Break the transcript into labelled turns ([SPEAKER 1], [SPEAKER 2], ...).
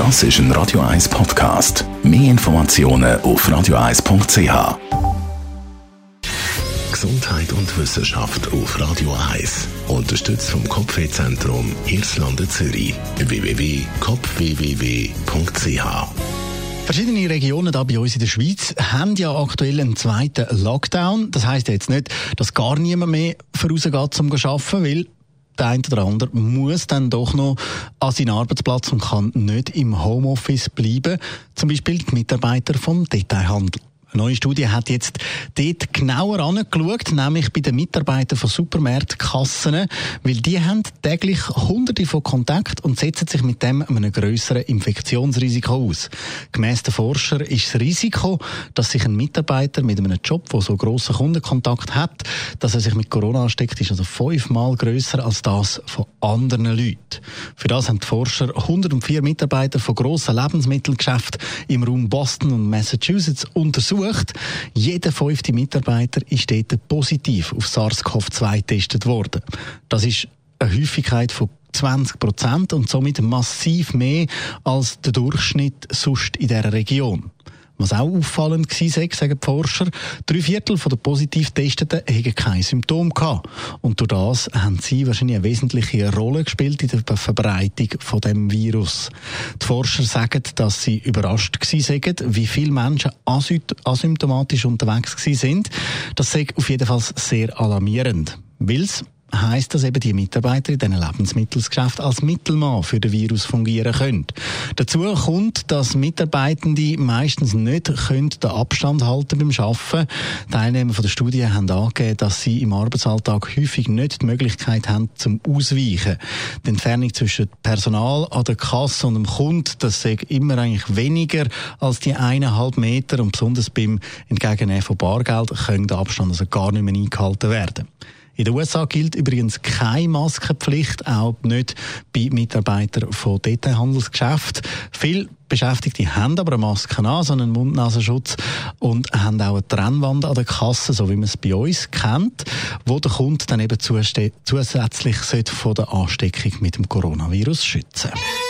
[SPEAKER 1] Das ist ein Radio 1 Podcast. Mehr Informationen auf radio1.ch. Gesundheit und Wissenschaft auf Radio 1. Unterstützt vom Kopfwehzentrum Irlande Zürich. www.kopfwww.ch
[SPEAKER 2] Verschiedene Regionen da bei uns in der Schweiz haben ja aktuell einen zweiten Lockdown. Das heißt jetzt nicht, dass gar niemand mehr vorausgeht zum Arbeiten, weil der eine oder andere muss dann doch noch an seinen Arbeitsplatz und kann nicht im Homeoffice bleiben. Zum Beispiel die Mitarbeiter vom Detailhandel. Eine neue Studie hat jetzt dort genauer angeschaut, nämlich bei den Mitarbeitern von Supermärkten, Kassen, weil die haben täglich hunderte von Kontakten und setzen sich mit dem einem grösseren Infektionsrisiko aus. Gemäss den Forscher ist das Risiko, dass sich ein Mitarbeiter mit einem Job, der so grossen Kundenkontakt hat, dass er sich mit Corona ansteckt, ist also fünfmal grösser als das von anderen Leuten. Für das haben die Forscher 104 Mitarbeiter von grossen Lebensmittelgeschäften im Raum Boston und Massachusetts untersucht untersucht. Jeder fünfte Mitarbeiter ist dort positiv auf SARS-CoV-2 getestet worden. Das ist eine Häufigkeit von 20 Prozent und somit massiv mehr als der Durchschnitt sonst in dieser Region. Was auch auffallend war, sagen die Forscher, drei Viertel der positiv Testeten hatten keine Symptome gehabt. Und durch das haben sie wahrscheinlich eine wesentliche Rolle gespielt in der Verbreitung von dem Virus. Die Forscher sagen, dass sie überrascht waren, wie viele Menschen asymptomatisch unterwegs waren. Das sei auf jeden Fall sehr alarmierend. Weil heisst, dass eben die Mitarbeiter in diesen Lebensmittelgeschäften als Mittelmann für den Virus fungieren können. Dazu kommt, dass Mitarbeitende meistens nicht können den Abstand halten beim Arbeiten. Teilnehmer von der Studie haben angegeben, dass sie im Arbeitsalltag häufig nicht die Möglichkeit haben zum Ausweichen. Die Entfernung zwischen Personal an der Kasse und dem Kunden, das ist immer eigentlich weniger als die eineinhalb Meter und besonders beim Entgegennehmen von Bargeld können der Abstand also gar nicht mehr eingehalten werden. In den USA gilt übrigens keine Maskenpflicht, auch nicht bei Mitarbeitern von Detailhandelsgeschäften. Viele Beschäftigte haben aber eine Maske an, so einen Mund-Nasenschutz und haben auch eine Trennwand an der Kasse, so wie man es bei uns kennt, wo der Kunde dann eben zusätzlich von der Ansteckung mit dem Coronavirus schützen sollte.